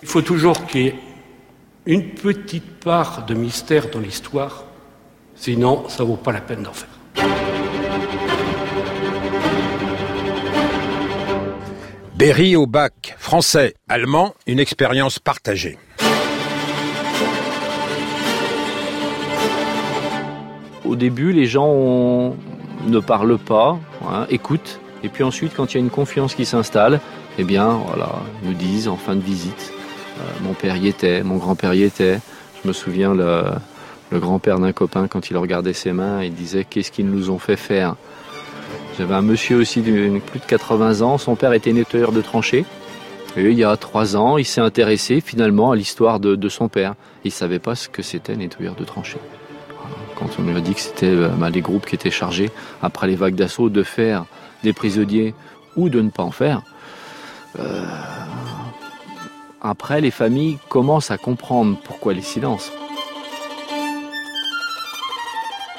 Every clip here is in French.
Il faut toujours qu'il y ait une petite part de mystère dans l'histoire, sinon ça ne vaut pas la peine d'en faire. Berry au bac, français, allemand, une expérience partagée. Au début, les gens ne parlent pas, hein, écoutent, et puis ensuite, quand il y a une confiance qui s'installe, eh bien, voilà, ils nous disent en fin de visite, mon père y était, mon grand-père y était. Je me souviens le, grand-père d'un copain quand il regardait ses mains, il disait qu'est-ce qu'ils nous ont fait faire? J'avais un monsieur aussi de plus de 80 ans, son père était nettoyeur de tranchées. Et il y a trois ans, il s'est intéressé finalement à l'histoire de, son père. Il savait pas ce que c'était nettoyeur de tranchées. Quand on lui a dit que c'était euh, bah, les groupes qui étaient chargés, après les vagues d'assaut, de faire des prisonniers ou de ne pas en faire, euh, après les familles commencent à comprendre pourquoi les silences.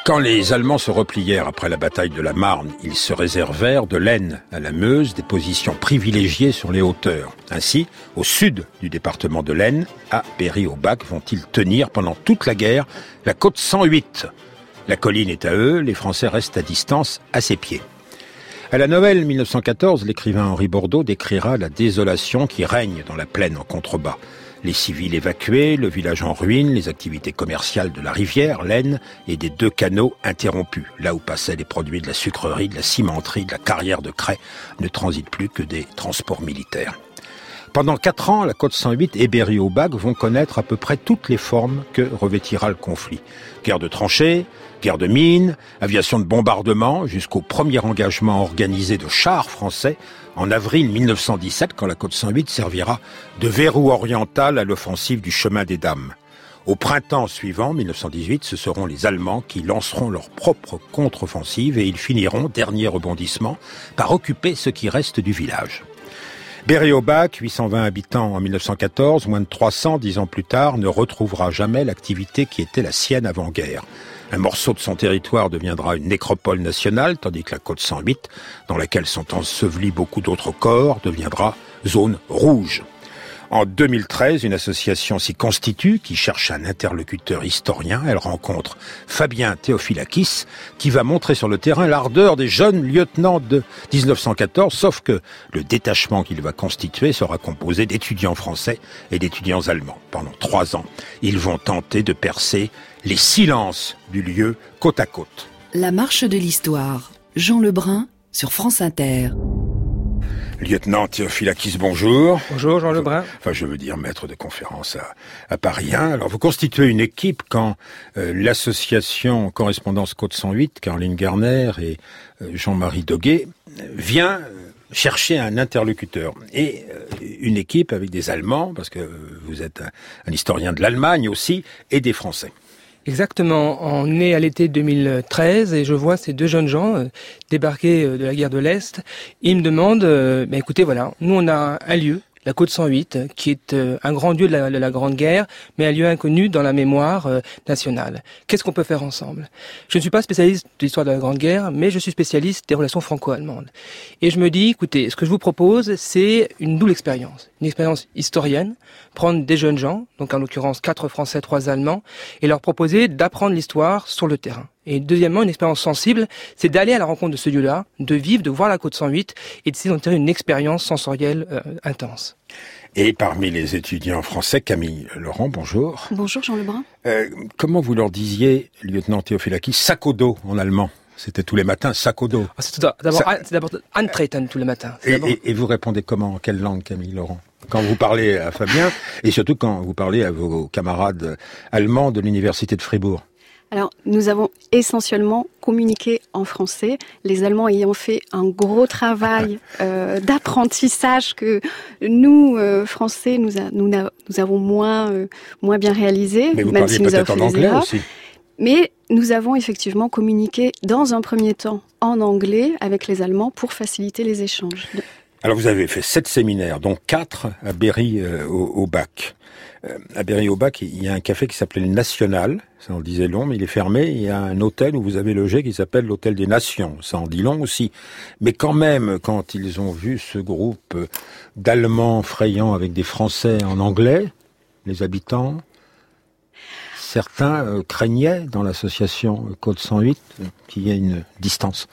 Quand les Allemands se replièrent après la bataille de la Marne, ils se réservèrent de l'Aisne à la Meuse des positions privilégiées sur les hauteurs. Ainsi, au sud du département de l'Aisne, à Berry-au-Bac, vont-ils tenir pendant toute la guerre la côte 108. La colline est à eux, les Français restent à distance à ses pieds. À la Noël 1914, l'écrivain Henri Bordeaux décrira la désolation qui règne dans la plaine en contrebas les civils évacués, le village en ruine, les activités commerciales de la rivière, l'Aisne, et des deux canaux interrompus. Là où passaient les produits de la sucrerie, de la cimenterie, de la carrière de craie, ne transitent plus que des transports militaires. Pendant quatre ans, la côte 108 et Berry-au-Bac vont connaître à peu près toutes les formes que revêtira le conflit. Guerre de tranchées, guerre de mines, aviation de bombardement, jusqu'au premier engagement organisé de chars français en avril 1917, quand la côte 108 servira de verrou oriental à l'offensive du chemin des dames. Au printemps suivant, 1918, ce seront les Allemands qui lanceront leur propre contre-offensive et ils finiront, dernier rebondissement, par occuper ce qui reste du village. Berry-au-Bac, 820 habitants en 1914, moins de 300 dix ans plus tard, ne retrouvera jamais l'activité qui était la sienne avant-guerre. Un morceau de son territoire deviendra une nécropole nationale, tandis que la côte 108, dans laquelle sont ensevelis beaucoup d'autres corps, deviendra zone rouge. En 2013, une association s'y constitue qui cherche un interlocuteur historien. Elle rencontre Fabien Théophilakis qui va montrer sur le terrain l'ardeur des jeunes lieutenants de 1914, sauf que le détachement qu'il va constituer sera composé d'étudiants français et d'étudiants allemands. Pendant trois ans, ils vont tenter de percer les silences du lieu côte à côte. La marche de l'histoire. Jean Lebrun sur France Inter. Lieutenant Théophilakis, bonjour. Bonjour Jean Lebrun. Enfin, je veux dire maître de conférence à, à Paris 1. Alors, vous constituez une équipe quand euh, l'association Correspondance Côte 108, Caroline Garner et euh, Jean-Marie Doguet, vient euh, chercher un interlocuteur et une équipe avec des Allemands, parce que vous êtes un historien de l'Allemagne aussi, et des Français. Exactement. On est à l'été 2013 et je vois ces deux jeunes gens euh, débarquer euh, de la guerre de l'Est. Ils me demandent, euh, bah, écoutez, voilà, nous on a un lieu la Côte 108, qui est euh, un grand lieu de la, Grande Guerre, mais un lieu inconnu dans la mémoire euh, nationale. Qu'est-ce qu'on peut faire ensemble? Je ne suis pas spécialiste de l'histoire de la Grande Guerre, mais je suis spécialiste des relations franco-allemandes. Et je me dis, écoutez, ce que je vous propose, c'est une double expérience. Une expérience historienne, prendre des jeunes gens, donc en l'occurrence quatre Français, trois Allemands, et leur proposer d'apprendre l'histoire sur le terrain. Et deuxièmement, une expérience sensible, c'est d'aller à la rencontre de ce lieu-là, de vivre, de voir la côte 108 et d'essayer d'en tirer une expérience sensorielle euh, intense. Et parmi les étudiants français, Camille Laurent, bonjour. Bonjour Jean Lebrun. Euh, comment vous leur disiez, lieutenant Théophilaki, sac au dos en allemand? C'était tous les matins, sac au dos. Ah, c'est d'abord Antreten tous les matins. Et, vous répondez comment En quelle langue, Camille Laurent? Quand vous parlez à Fabien, et surtout quand vous parlez à vos camarades allemands de l'université de Fribourg alors, nous avons essentiellement communiqué en français, les Allemands ayant fait un gros travail euh, d'apprentissage que nous, euh, Français, nous, nous, avons moins, euh, moins bien réalisé, Mais vous même si nous avons fait en anglais aussi. Mais nous avons effectivement communiqué dans un premier temps en anglais avec les Allemands pour faciliter les échanges. Alors vous avez fait sept séminaires, dont quatre à Berry euh, au, bac. Euh, à Berry au bac, il y a un café qui s'appelait le National, ça en disait long, mais il est fermé. Il y a un hôtel où vous avez logé qui s'appelle l'hôtel des Nations, ça en dit long aussi. Mais quand même, quand ils ont vu ce groupe d'Allemands frayant avec des Français en anglais, les habitants, certains euh, craignaient dans l'association Code 108 qu'il y ait une distance.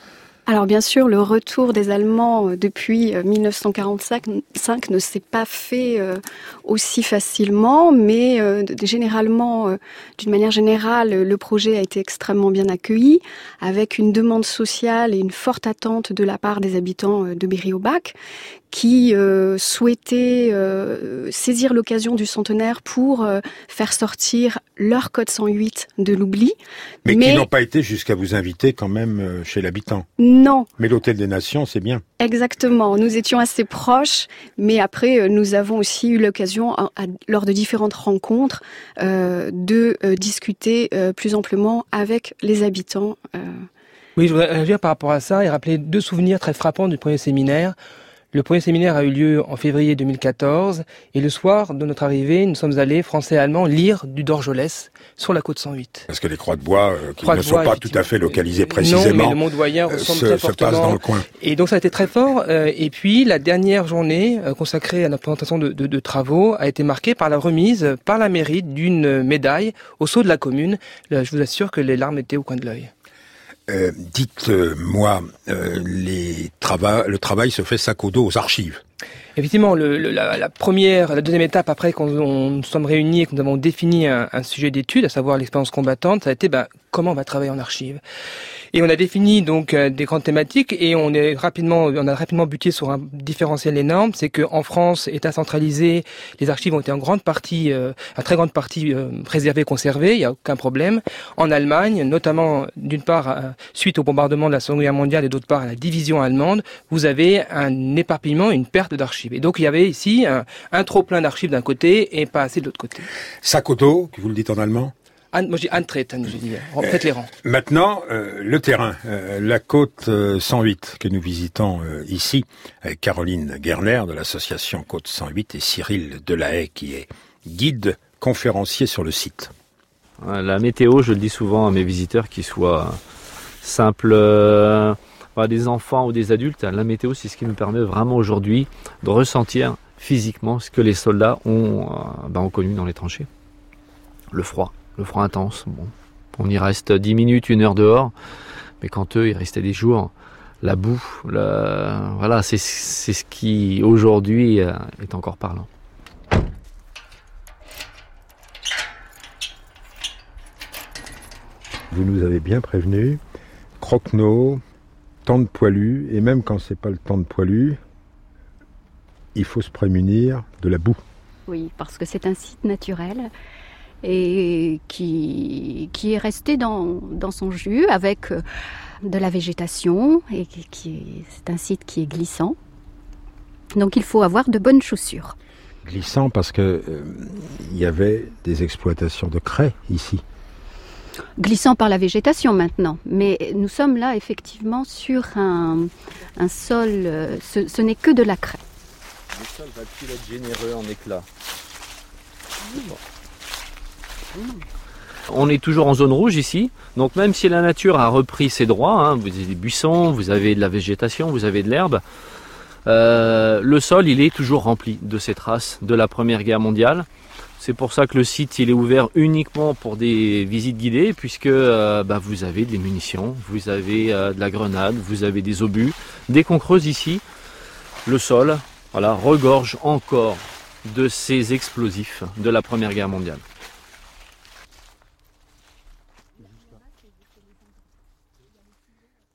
Alors bien sûr, le retour des Allemands euh, depuis 1945 euh, ne s'est pas fait euh, aussi facilement, mais généralement, d'une manière générale, le projet a été extrêmement bien accueilli, avec une demande sociale et une forte attente de la part des habitants de Berry-au-Bac, qui euh, souhaitaient euh, saisir l'occasion du centenaire pour euh, faire sortir leur code 108 de l'oubli. Mais, qui n'ont pas été jusqu'à vous inviter quand même chez l'habitant. Non. Mais l'Hôtel des Nations, c'est bien. Exactement. Nous étions assez proches, mais après, nous avons aussi eu l'occasion, lors de différentes rencontres, de discuter plus amplement avec les habitants. Oui, je voudrais réagir par rapport à ça et rappeler deux souvenirs très frappants du premier séminaire. Le premier séminaire a eu lieu en février 2014 et le soir de notre arrivée, nous sommes allés, français et allemands, lire du Dorgelès sur la côte 108. Parce que les croix de bois, euh, qui ne sont pas tout à fait localisées précisément, non, mais le Mont-Doyen euh, ressemble très fortement. dans le coin. Et donc ça a été très fort. Euh, et puis la dernière journée consacrée à notre présentation de, de, de, travaux a été marquée par la remise par la mairie d'une médaille au saut de la commune. je vous assure que les larmes étaient au coin de l'œil. Euh, Dites-moi, euh, les le travail se fait sac au dos aux archives. Effectivement, la, première, la deuxième étape après qu'on nous sommes réunis et que nous avons défini un, sujet d'étude, à savoir l'expérience combattante, ça a été ben, comment on va travailler en archives. Et on a défini donc euh, des grandes thématiques et on est rapidement, on a rapidement buté sur un différentiel énorme, c'est que en France, État centralisé, les archives ont été en grande partie, euh, très grande partie euh, préservées, conservées, il n'y a aucun problème. En Allemagne, notamment d'une part euh, suite au bombardement de la Seconde Guerre mondiale et d'autre part à la division allemande, vous avez un éparpillement, une perte d'archives. Et donc il y avait ici un, un trop plein d'archives d'un côté et pas assez de l'autre côté. Sakoto, que vous le dites en allemand moi j'ai Antreten, je dis, faites les rangs. Maintenant, euh, le terrain, euh, la côte 108 euh, que nous visitons ici, avec Caroline Gerner de l'association Côte 108 et Cyril Delahaye qui est guide conférencier sur le site. La météo, je le dis souvent à mes visiteurs, qu'ils soient simples, des enfants ou des adultes, la météo c'est ce qui nous permet vraiment aujourd'hui de ressentir physiquement ce que les soldats ont, ben, ont connu dans les tranchées. Le froid, le froid intense. Bon, on y reste 10 minutes, une heure dehors, mais quand eux, ils restaient des jours, la boue, voilà, c'est ce qui aujourd'hui euh, est encore parlant. Vous nous avez bien prévenu, croquenot, temps de poilu, et même quand c'est pas le temps de poilu, il faut se prémunir de la boue. Oui, parce que c'est un site naturel et qui, qui est resté dans, dans son jus avec euh, de la végétation et qui, c'est un site qui est glissant. Donc il faut avoir de bonnes chaussures. Glissant parce que euh, y avait des exploitations de craie ici. Glissant par la végétation maintenant, mais nous sommes là effectivement sur un, un sol, euh, ce, ce n'est que de la craie. Le sol va-t-il être généreux en éclats on est toujours en zone rouge ici, donc même si la nature a repris ses droits, hein, vous avez des buissons, vous avez de la végétation, vous avez de l'herbe, euh, le sol il est toujours rempli de ces traces de la Première Guerre mondiale. C'est pour ça que le site est ouvert uniquement pour des visites guidées, puisque euh, bah, vous avez des munitions, vous avez euh, de la grenade, vous avez des obus. Dès qu'on creuse ici, le sol voilà, regorge encore de ces explosifs de la Première Guerre mondiale.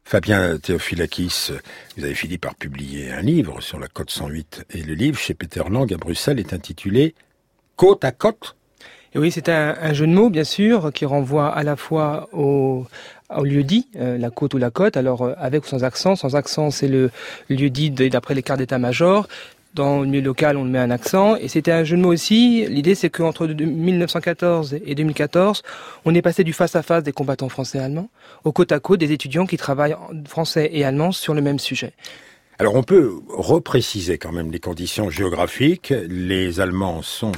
Fabien Théophilakis, vous avez fini par publier un livre sur la côte 108 et le livre chez Peter Lang à Bruxelles est intitulé Côte à côte et oui, c'est un, jeu de mots, bien sûr, qui renvoie à la fois au, lieu dit, euh, la côte ou la côte, alors euh, avec ou sans accent. Sans accent, c'est le lieu dit d'après les cartes d'état-major. Dans le milieu local, on met un accent. Et c'était un jeu de mots aussi. L'idée, c'est qu'entre 1914 et 2014, on est passé du face-à-face des combattants français et allemands au côte à côte des étudiants qui travaillent français et allemand sur le même sujet. Alors on peut repréciser quand même les conditions géographiques. Les Allemands sont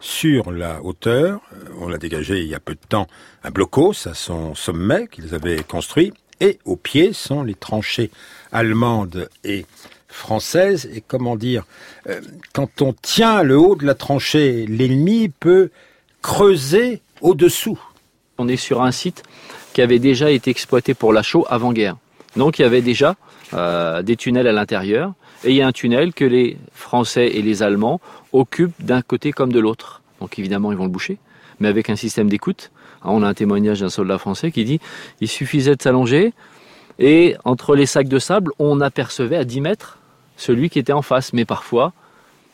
sur la hauteur. On a dégagé il y a peu de temps un blocos à son sommet qu'ils avaient construit. Et au pied sont les tranchées allemandes et françaises. Et comment dire, euh, quand on tient le haut de la tranchée, l'ennemi peut creuser au-dessous. On est sur un site qui avait déjà été exploité pour la chaux avant-guerre. Donc il y avait déjà euh, des tunnels à l'intérieur. Et il y a un tunnel que les Français et les Allemands occupent d'un côté comme de l'autre. Donc évidemment, ils vont le boucher, mais avec un système d'écoute. Ah, on a un témoignage d'un soldat français qui dit il suffisait de s'allonger et entre les sacs de sable, on apercevait à 10 mètres celui qui était en face. Mais parfois,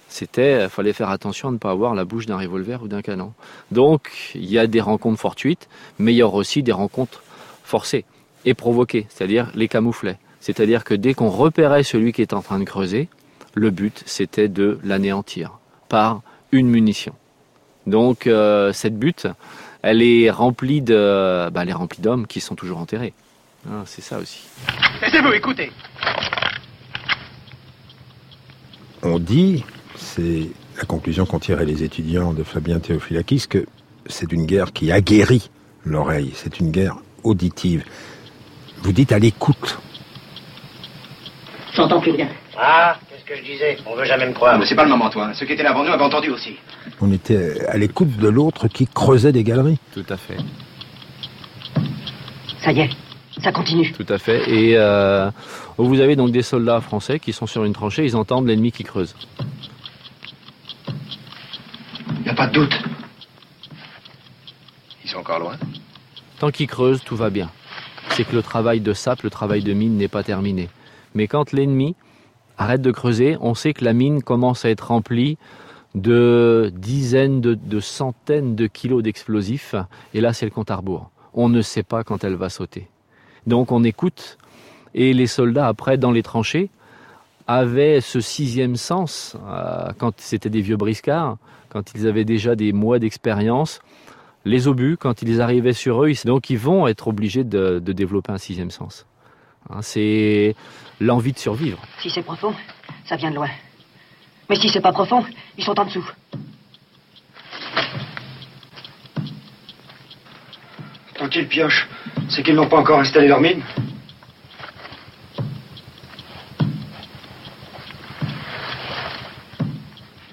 c'était, fallait faire attention à ne pas avoir la bouche d'un revolver ou d'un canon. Donc, il y a des rencontres fortuites, mais il y aura aussi des rencontres forcées et provoquées, c'est-à-dire les camouflets. C'est-à-dire que dès qu'on repérait celui qui était en train de creuser, le but c'était de l'anéantir par une munition. Donc euh, cette butte, elle est remplie de, bah, elle est remplie d'hommes qui sont toujours enterrés. Ah, c'est ça aussi. Laissez-vous écouter. On dit, c'est la conclusion qu'ont tiré les étudiants de Fabien Théophilakis, que c'est une guerre qui aguerrit l'oreille. C'est une guerre auditive. Vous dites à l'écoute. J'entends plus rien. Ah, qu'est-ce que je disais? On veut jamais me croire. Mais c'est pas le moment, toi. Ceux qui étaient là avant nous avaient entendu aussi. On était à l'écoute de l'autre qui creusait des galeries. Tout à fait. Ça y est, ça continue. Tout à fait. Et euh, vous avez donc des soldats français qui sont sur une tranchée, ils entendent l'ennemi qui creuse. Il n'y a pas de doute. Ils sont encore loin. Tant qu'ils creusent, tout va bien. C'est que le travail de sape, le travail de mine n'est pas terminé. Mais quand l'ennemi arrête de creuser, on sait que la mine commence à être remplie de dizaines, de, centaines de kilos d'explosifs. Et là, c'est le compte à rebours. On ne sait pas quand elle va sauter. Donc on écoute. Et les soldats, après, dans les tranchées, avaient ce sixième sens, euh, quand c'était des vieux briscards, quand ils avaient déjà des mois d'expérience, les obus, quand ils arrivaient sur eux, donc ils vont être obligés de développer un sixième sens. Hein, c'est l'envie de survivre. Si c'est profond, ça vient de loin. Mais si c'est pas profond, ils sont en dessous. Tant qu'ils piochent, c'est qu'ils n'ont pas encore installé leur mine.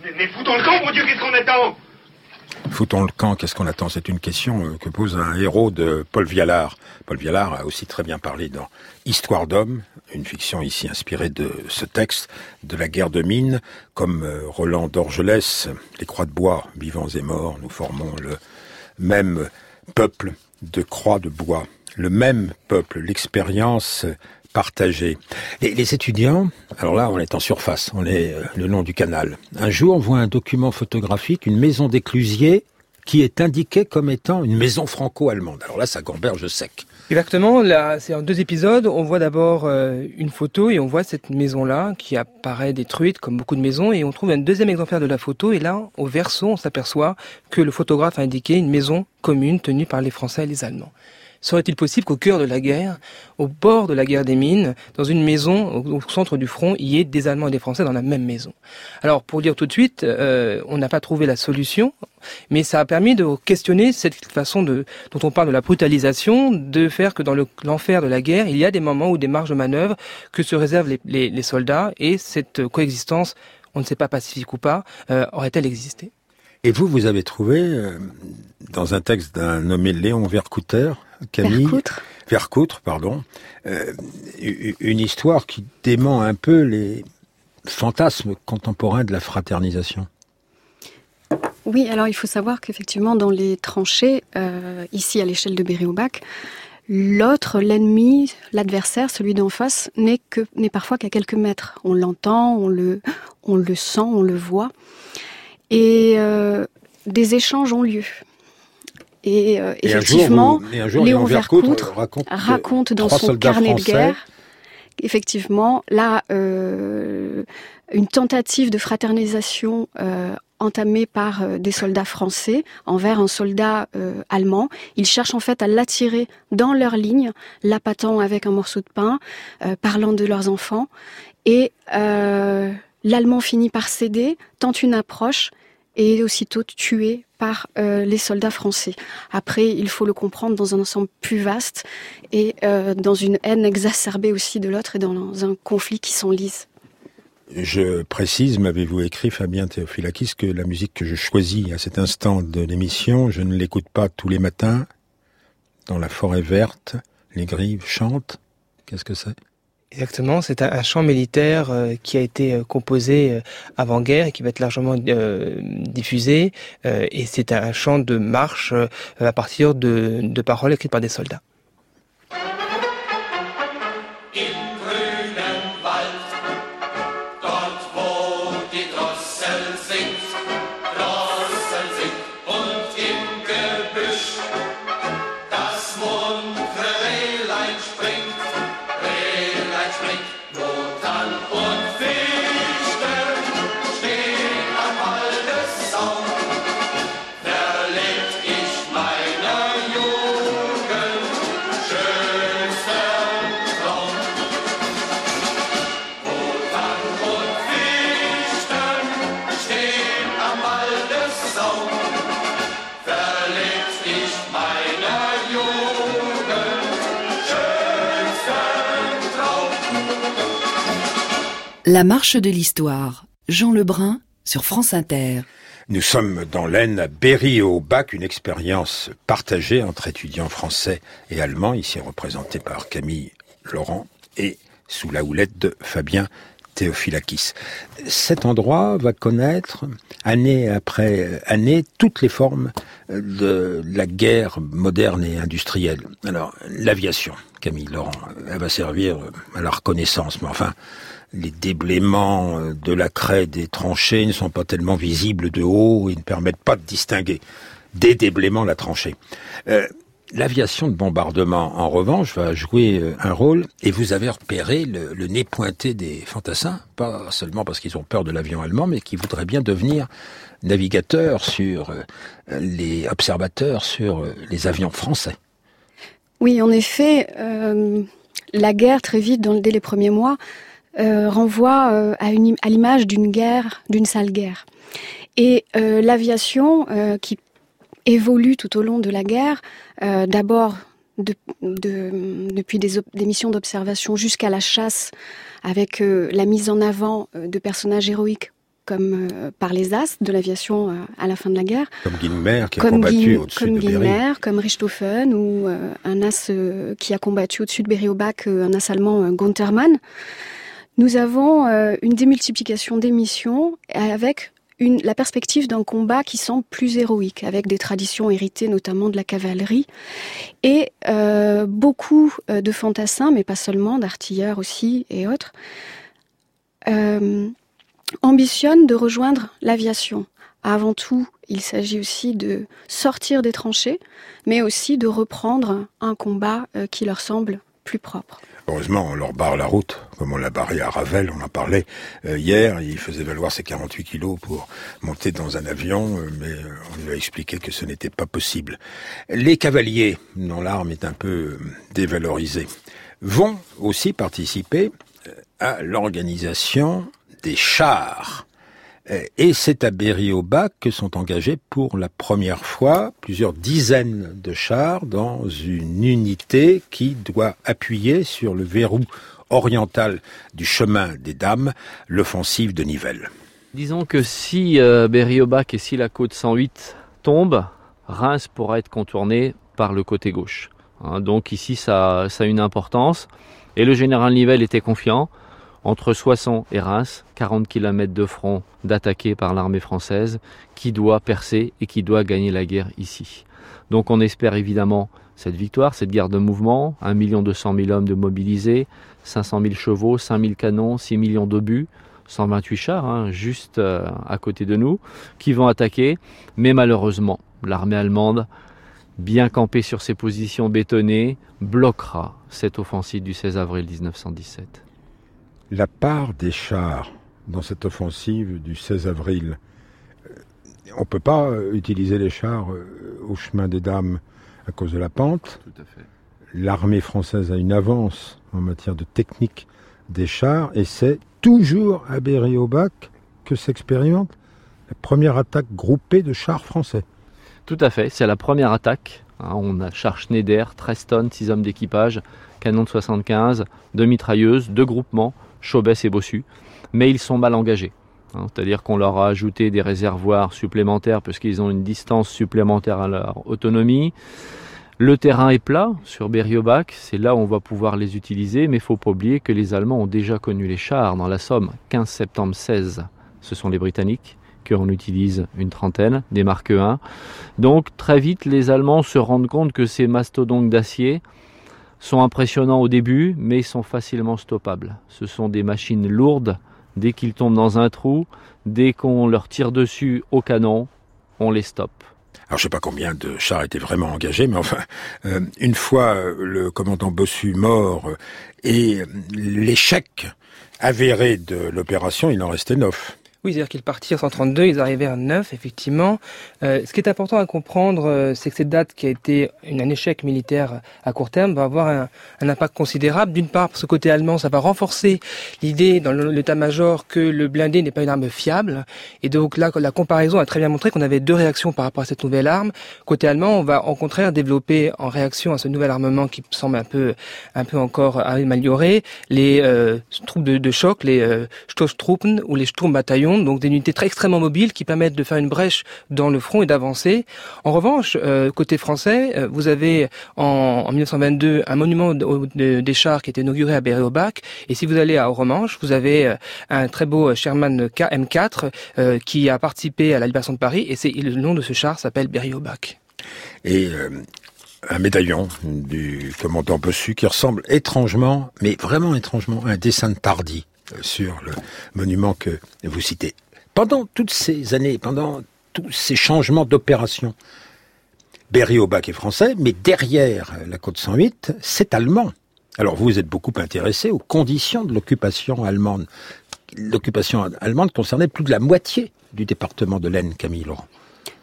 Mais, mais foutons le camp, mon Dieu, qu'est-ce qu'on attend Foutons le camp, qu'est-ce qu'on attend? C'est une question euh, que pose un héros de Paul Vialard. Paul Vialard a aussi très bien parlé dans Histoire d'homme, une fiction ici inspirée de ce texte, de la guerre de mine, comme euh, Roland d'Orgelès, Les croix de bois, vivants et morts, nous formons le même peuple de croix de bois, le même peuple, l'expérience partagée. Les, étudiants, alors là on est en surface, on est euh, le long du canal. Un jour on voit un document photographique, une maison d'éclusier qui est indiquée comme étant une maison franco-allemande. Alors là ça gamberge sec. Exactement, là, c'est en deux épisodes. On voit d'abord euh, une photo et on voit cette maison-là qui apparaît détruite comme beaucoup de maisons et on trouve un deuxième exemplaire de la photo et là, au verso, on s'aperçoit que le photographe a indiqué une maison commune tenue par les Français et les Allemands. Serait-il possible qu'au cœur de la guerre, au bord de la guerre des mines, dans une maison au, centre du front, il y ait des Allemands et des Français dans la même maison? Alors, pour dire tout de suite, euh, on n'a pas trouvé la solution, mais ça a permis de questionner cette façon de, dont on parle de la brutalisation, de faire que dans l'enfer de la guerre, il y a des moments où des marges de manœuvre que se réservent les, les, les soldats, et cette coexistence, on ne sait pas pacifique ou pas, euh, aurait-elle existé? Et vous, vous avez trouvé, euh, dans un texte d'un nommé Léon Vercouter, Camille Vercoutre, Vercoutre pardon, euh, une histoire qui dément un peu les fantasmes contemporains de la fraternisation. Oui, alors il faut savoir qu'effectivement, dans les tranchées, euh, ici à l'échelle de Berry-au-Bac, l'autre, l'ennemi, l'adversaire, celui d'en face, n'est que n'est parfois qu'à quelques mètres. On l'entend, on le, on le sent, on le voit. Et euh, des échanges ont lieu. Et, euh, Et un effectivement, jour, vous- et un jour, Léon Vercoutre raconte, dans son carnet de guerre, effectivement, là, euh, une tentative de fraternisation euh, entamée par euh, des soldats français envers un soldat euh, allemand. Ils cherchent en fait à l'attirer dans leur ligne, l'appâtant avec un morceau de pain, euh, parlant de leurs enfants. Et euh, l'Allemand finit par céder, tente une approche et aussitôt tué par euh, les soldats français. Après, il faut le comprendre dans un ensemble plus vaste et euh, dans une haine exacerbée aussi de l'autre et dans un conflit qui s'enlise. Je précise, m'avez-vous écrit, Fabien Théophilakis, que la musique que je choisis à cet instant de l'émission, je ne l'écoute pas tous les matins. Dans la forêt verte, les grives chantent. Qu'est-ce que c'est? Exactement, c'est un, chant militaire euh, qui a été euh, composé euh, avant-guerre et qui va être largement diffusé. et c'est un chant de marche à partir de, de paroles écrites par des soldats. La marche de l'histoire. Jean Lebrun sur France Inter. Nous sommes dans l'Aisne à Berry-au-Bac, une expérience partagée entre étudiants français et allemands, ici représentés par Camille Laurent et sous la houlette de Fabien Théophilakis. Cet endroit va connaître, année après année, toutes les formes de la guerre moderne et industrielle. Alors, l'aviation, Camille Laurent, elle va servir à la reconnaissance, mais enfin, les déblaiements euh, de la craie des tranchées ne sont pas tellement visibles de haut et ne permettent pas de distinguer des déblaiements la tranchée. Euh, L'aviation de bombardement, en revanche, va jouer euh, un rôle et vous avez repéré le, nez pointé des fantassins, pas seulement parce qu'ils ont peur de l'avion allemand, mais qui voudraient bien devenir navigateurs sur les observateurs sur les avions français. Oui, en effet, la guerre très vite, dès les premiers mois, euh, renvoie euh, à, une, à l'image d'une guerre, d'une sale guerre. Et euh, l'aviation qui évolue tout au long de la guerre, d'abord de, de, depuis des, des missions d'observation jusqu'à la chasse, avec la mise en avant de personnages héroïques comme euh, par les as de l'aviation euh, à la fin de la guerre. Comme Guilmer qui a combattu au-dessus de Guilmer, comme Richthofen ou euh, un as qui a combattu au-dessus de Berry-au-Bac, un as allemand Gunther Mann. Nous avons euh, une démultiplication des missions avec la perspective d'un combat qui semble plus héroïque, avec des traditions héritées notamment de la cavalerie, et euh, beaucoup euh, de fantassins, mais pas seulement, d'artilleurs aussi et autres, ambitionnent de rejoindre l'aviation. Avant tout, il s'agit aussi de sortir des tranchées, mais aussi de reprendre un combat qui leur semble plus propre. Heureusement, on leur barre la route, comme on l'a barré à Ravel, on en parlait euh, hier, il faisait valoir ses 48 kilos pour monter dans un avion, euh, mais euh, on lui a expliqué que ce n'était pas possible. Les cavaliers, dont l'arme est un peu euh, dévalorisée, vont aussi participer à l'organisation des chars et c'est à Berry-au-Bac que sont engagés pour la première fois plusieurs dizaines de chars dans une unité qui doit appuyer sur le verrou oriental du chemin des dames, l'offensive de Nivelles. Disons que si euh, Berry-au-Bac et si la côte 108 tombe, Reims pourra être contourné par le côté gauche. Hein, donc ici, ça, ça a une importance. Et le général Nivelle était confiant entre Soissons et Reims, 40 km de front d'attaquer par l'armée française, qui doit percer et qui doit gagner la guerre ici. Donc on espère évidemment cette victoire, cette guerre de mouvement, 1 200 000 hommes de mobilisés, 500 000 chevaux, 5 000 canons, 6 millions d'obus, 128 chars, hein, juste euh, à côté de nous, qui vont attaquer. Mais malheureusement, l'armée allemande, bien campée sur ses positions bétonnées, bloquera cette offensive du 16 avril 1917 la part des chars dans cette offensive du 16 avril, euh, on ne peut pas euh, utiliser les chars euh, au chemin des dames à cause de la pente. Tout à fait. L'armée française a une avance en matière de technique des chars et c'est toujours à Berry-au-Bac que s'expérimente la première attaque groupée de chars français. Tout à fait, c'est la première attaque. Hein, on a char Schneider, 13 tonnes, 6 hommes d'équipage, canon de 75, deux mitrailleuses, deux groupements, Chaubès et Bossu. Mais ils sont mal engagés. Hein, c'est-à-dire qu'on leur a ajouté des réservoirs supplémentaires parce qu'ils ont une distance supplémentaire à leur autonomie. Le terrain est plat sur Berry-au-Bac, c'est là où on va pouvoir les utiliser, mais il faut pas oublier que les Allemands ont déjà connu les chars dans la Somme, 15 septembre 16. Ce sont les Britanniques qui en utilisent une trentaine, des Mark 1. Donc très vite, les Allemands se rendent compte que ces mastodontes d'acier sont impressionnants au début, mais sont facilement stoppables. Ce sont des machines lourdes. Dès qu'ils tombent dans un trou, dès qu'on leur tire dessus au canon, on les stoppe. Alors je sais pas combien de chars étaient vraiment engagés, mais enfin, euh, une fois euh, le commandant Bossu mort euh, et l'échec avéré de l'opération, il en restait neuf. Oui, c'est-à-dire qu'ils partirent en 132, ils arrivaient à 9, effectivement. Euh, ce qui est important à comprendre, euh, c'est que cette date qui a été un échec militaire à court terme va avoir un, un impact considérable. D'une part, ce côté allemand, ça va renforcer l'idée dans l'état-major que le blindé n'est pas une arme fiable. Et donc là, la comparaison a très bien montré qu'on avait deux réactions par rapport à cette nouvelle arme. Côté allemand, on va au contraire développer en réaction à ce nouvel armement qui semble un peu, un peu encore amélioré, les euh, troupes de, de, choc, les euh, Stoßtruppen ou les Sturmbataillons donc des unités très extrêmement mobiles qui permettent de faire une brèche dans le front et d'avancer. En revanche, euh, côté français, euh, vous avez en, 1922 un monument des chars qui était inauguré à Berry-au-Bac, et si vous allez à Oromanche, vous avez euh, un très beau Sherman M4 qui a participé à la libération de Paris, et c'est le nom de ce char s'appelle Berry-au-Bac. Et un médaillon du commandant Bossu qui ressemble étrangement, mais vraiment étrangement, à un dessin de Tardy sur le monument que vous citez. Pendant toutes ces années, pendant tous ces changements d'opération, Berry-au-Bac est français, mais derrière la côte 108, c'est allemand. Alors vous êtes beaucoup intéressé aux conditions de l'occupation allemande. L'occupation allemande concernait plus de la moitié du département de l'Aisne, Camille Laurent.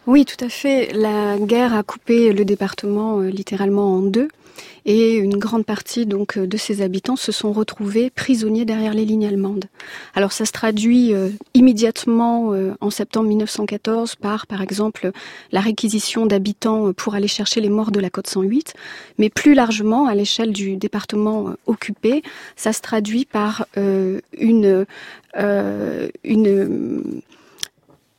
Oui, tout à fait. La guerre a coupé le département euh, littéralement en deux et une grande partie donc euh, de ses habitants se sont retrouvés prisonniers derrière les lignes allemandes. Alors ça se traduit euh, immédiatement en septembre 1914 par par exemple la réquisition d'habitants pour aller chercher les morts de la côte 108, mais plus largement à l'échelle du département occupé, ça se traduit par une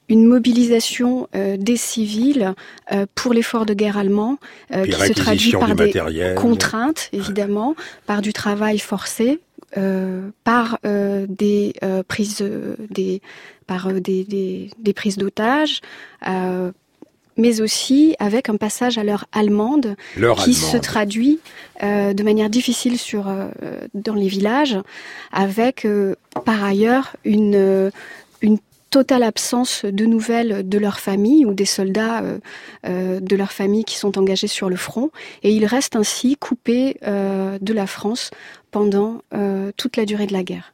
une mobilisation euh, des civils euh, pour l'effort de guerre allemand, euh, qui se traduit par des contraintes, évidemment, par du travail forcé, par des prises, des, par des, des, des prises d'otages mais aussi avec un passage à l'heure allemande qui se traduit euh, de manière difficile sur dans les villages, avec par ailleurs une une totale absence de nouvelles de leur famille ou des soldats euh, euh, de leur famille qui sont engagés sur le front. Et ils restent ainsi coupés euh, de la France pendant toute la durée de la guerre.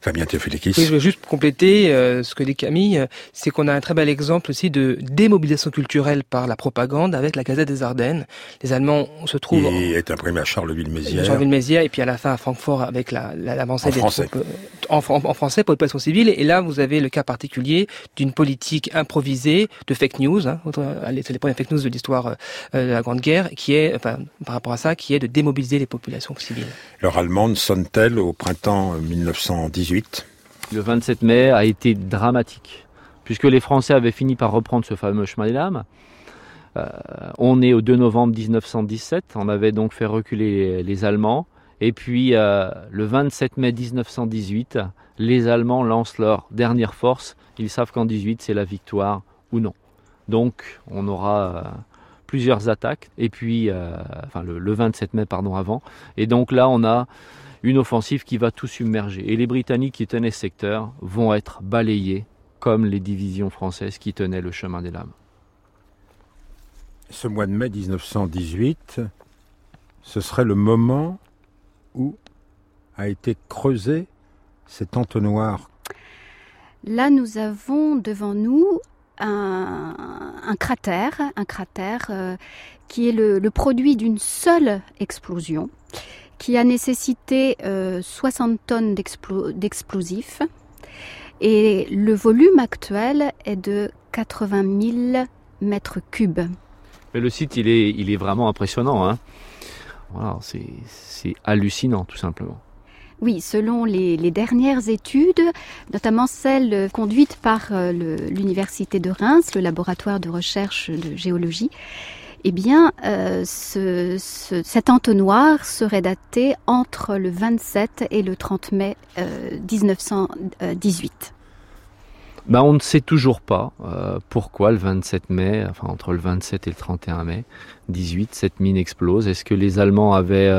Fabien Théophilikis. Oui, je veux juste compléter euh, ce que dit Camille, c'est qu'on a un très bel exemple aussi de démobilisation culturelle par la propagande avec la Gazette des Ardennes. Les Allemands se trouvent... Il est imprimé à Charleville-Mézières. Charleville-Mézières, et puis à la fin à Francfort avec l'avancée la, des français. troupes en, en, en, français pour l'occupation civile. Et là, vous avez le cas particulier d'une politique improvisée de fake news. Hein, c'est les premières fake news de l'histoire euh, de la Grande Guerre, qui est, enfin, par rapport à ça, qui est de démobiliser les populations civiles. L'heure allemande sonne-t-elle au printemps 1918 Le 27 mai a été dramatique, puisque les Français avaient fini par reprendre ce fameux chemin des lames. Euh, on est au 2 novembre 1917, on avait donc fait reculer les, Allemands. Et puis euh, le 27 mai 1918, les Allemands lancent leur dernière force. Ils savent qu'en 18 c'est la victoire ou non. Donc on aura euh, plusieurs attaques. Et puis, enfin le, 27 mai pardon avant. Et donc là on a une offensive qui va tout submerger. Et les Britanniques qui tenaient ce secteur vont être balayés comme les divisions françaises qui tenaient le chemin des lames. Ce mois de mai 1918, ce serait le moment où a été creusé cet entonnoir Là, nous avons devant nous un, un cratère, un cratère euh, qui est le, le produit d'une seule explosion qui a nécessité 60 tonnes d'explosifs. Et le volume actuel est de 80 000 mètres cubes. Mais le site, il est, il est vraiment impressionnant. Hein voilà, c'est hallucinant, tout simplement. Oui, selon les, dernières études, notamment celles conduites par euh, l'Université de Reims, le laboratoire de recherche de géologie, eh bien, euh, cet entonnoir serait daté entre le 27 et le 30 mai 1918. Euh, ben, on ne sait toujours pas pourquoi le 27 mai, enfin entre le 27 et le 31 mai 18, cette mine explose. Est-ce que les Allemands avaient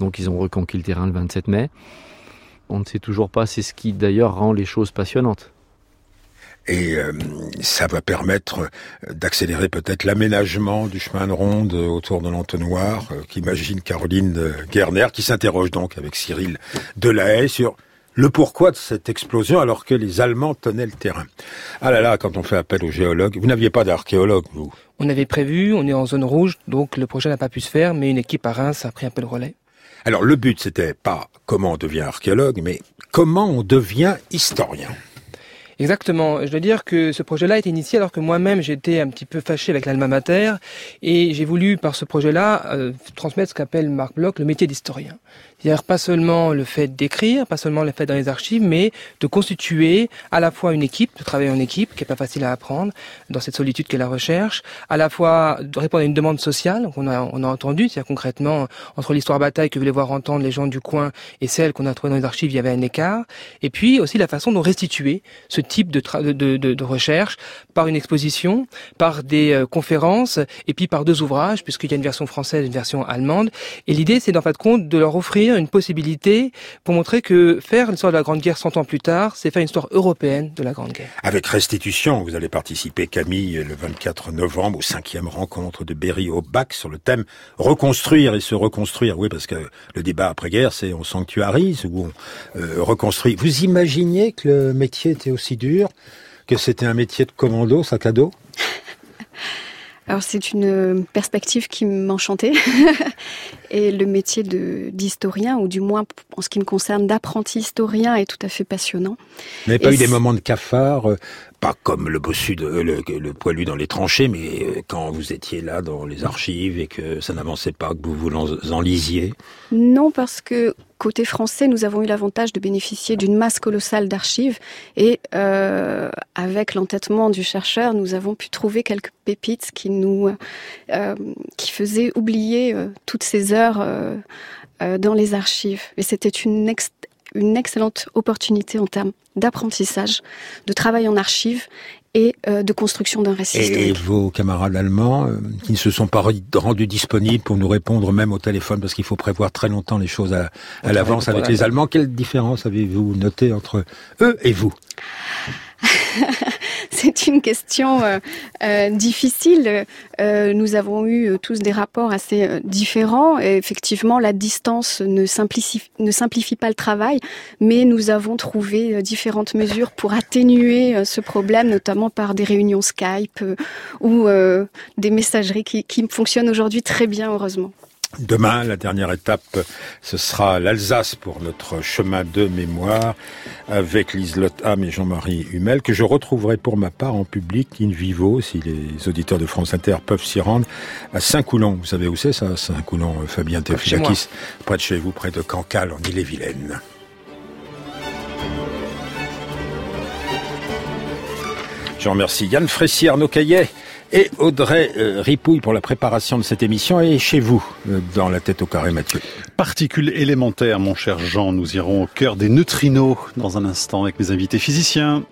donc ils ont reconquis le terrain le 27 mai? On ne sait toujours pas, c'est ce qui d'ailleurs rend les choses passionnantes. Et euh, ça va permettre d'accélérer peut-être l'aménagement du chemin de ronde autour de l'entonnoir euh, qu'imagine Caroline Gerner, qui s'interroge donc avec Cyril Delahaye sur le pourquoi de cette explosion alors que les Allemands tenaient le terrain. Ah là là, quand on fait appel aux géologues, vous n'aviez pas d'archéologue, vous On avait prévu, on est en zone rouge, donc le projet n'a pas pu se faire, mais une équipe à Reims a pris un peu le relais. Alors le but, c'était pas comment on devient archéologue, mais comment on devient historien. Exactement. Je dois dire que ce projet-là a été initié alors que moi-même j'étais un petit peu fâché avec l'alma mater et j'ai voulu par ce projet-là euh, transmettre ce qu'appelle Marc Bloch le métier d'historien. C'est-à-dire pas seulement le fait d'écrire, pas seulement le fait dans les archives, mais de constituer à la fois une équipe, de travailler en équipe, qui est pas facile à apprendre dans cette solitude qu'est la recherche, à la fois de répondre à une demande sociale qu'on a, on a entendu, c'est-à-dire concrètement entre l'histoire bataille que voulaient voir entendre les gens du coin et celle qu'on a trouvée dans les archives, il y avait un écart, et puis aussi la façon dont restituer ce type de, de, de, de, recherche par une exposition, par des euh, conférences, et puis par deux ouvrages, puisqu'il y a une version française, une version allemande, et l'idée c'est d'en fait compte de leur offrir une possibilité pour montrer que faire l'histoire de la Grande Guerre 100 ans plus tard, c'est faire une histoire européenne de la Grande Guerre. Avec restitution, vous allez participer, Camille, le 24 novembre, au cinquième rencontre de Berry au bac sur le thème reconstruire et se reconstruire. Oui, parce que le débat après-guerre, c'est on sanctuarise ou on euh, reconstruit. Vous imaginiez que le métier était aussi dur, que c'était un métier de commando, sac à dos? alors c'est une perspective qui m'enchantait et le métier d'historien ou du moins en ce qui me concerne d'apprenti historien est tout à fait passionnant. Vous n'avez pas eu des moments de cafard, euh, pas comme le bossu de le, poilu dans les tranchées, mais euh, quand vous étiez là dans les archives et que ça n'avançait pas, que vous vous en lisiez Non, parce que côté français, nous avons eu l'avantage de bénéficier d'une masse colossale d'archives et euh, avec l'entêtement du chercheur, nous avons pu trouver quelques pépites qui nous euh, qui faisaient oublier euh, toutes ces heures euh, euh, dans les archives. Et c'était une une excellente opportunité en termes d'apprentissage, de travail en archives et euh, de construction d'un récit et, vos camarades allemands euh, qui ne se sont pas rendus disponibles pour nous répondre même au téléphone parce qu'il faut prévoir très longtemps les choses à, à l'avance avec les Allemands. Quelle différence avez-vous noté entre eux et vous? c'est une question euh, euh, difficile. Euh, nous avons eu tous des rapports assez différents. Et effectivement, la distance ne simplifie, ne simplifie pas le travail, mais nous avons trouvé différentes mesures pour atténuer ce problème, notamment par des réunions Skype ou des messageries qui fonctionnent aujourd'hui très bien, heureusement. Demain, la dernière étape, ce sera l'Alsace pour notre chemin de mémoire avec Liselotte Ham et Jean-Marie Humel, que je retrouverai pour ma part en public in vivo, si les auditeurs de France Inter peuvent s'y rendre, à Saint-Coulon. Vous savez où c'est ça, Saint-Coulon, euh, Fabien Tefilakis, près de chez vous, près de Cancale, en Ille-et-Vilaine. Je remercie Yann Frécy, Arnaud Caillet, et Audrey euh, Ripouille pour la préparation de cette émission et chez vous, euh, dans la tête au carré Mathieu. Particules élémentaires, mon cher Jean, nous irons au cœur des neutrinos dans un instant avec mes invités physiciens.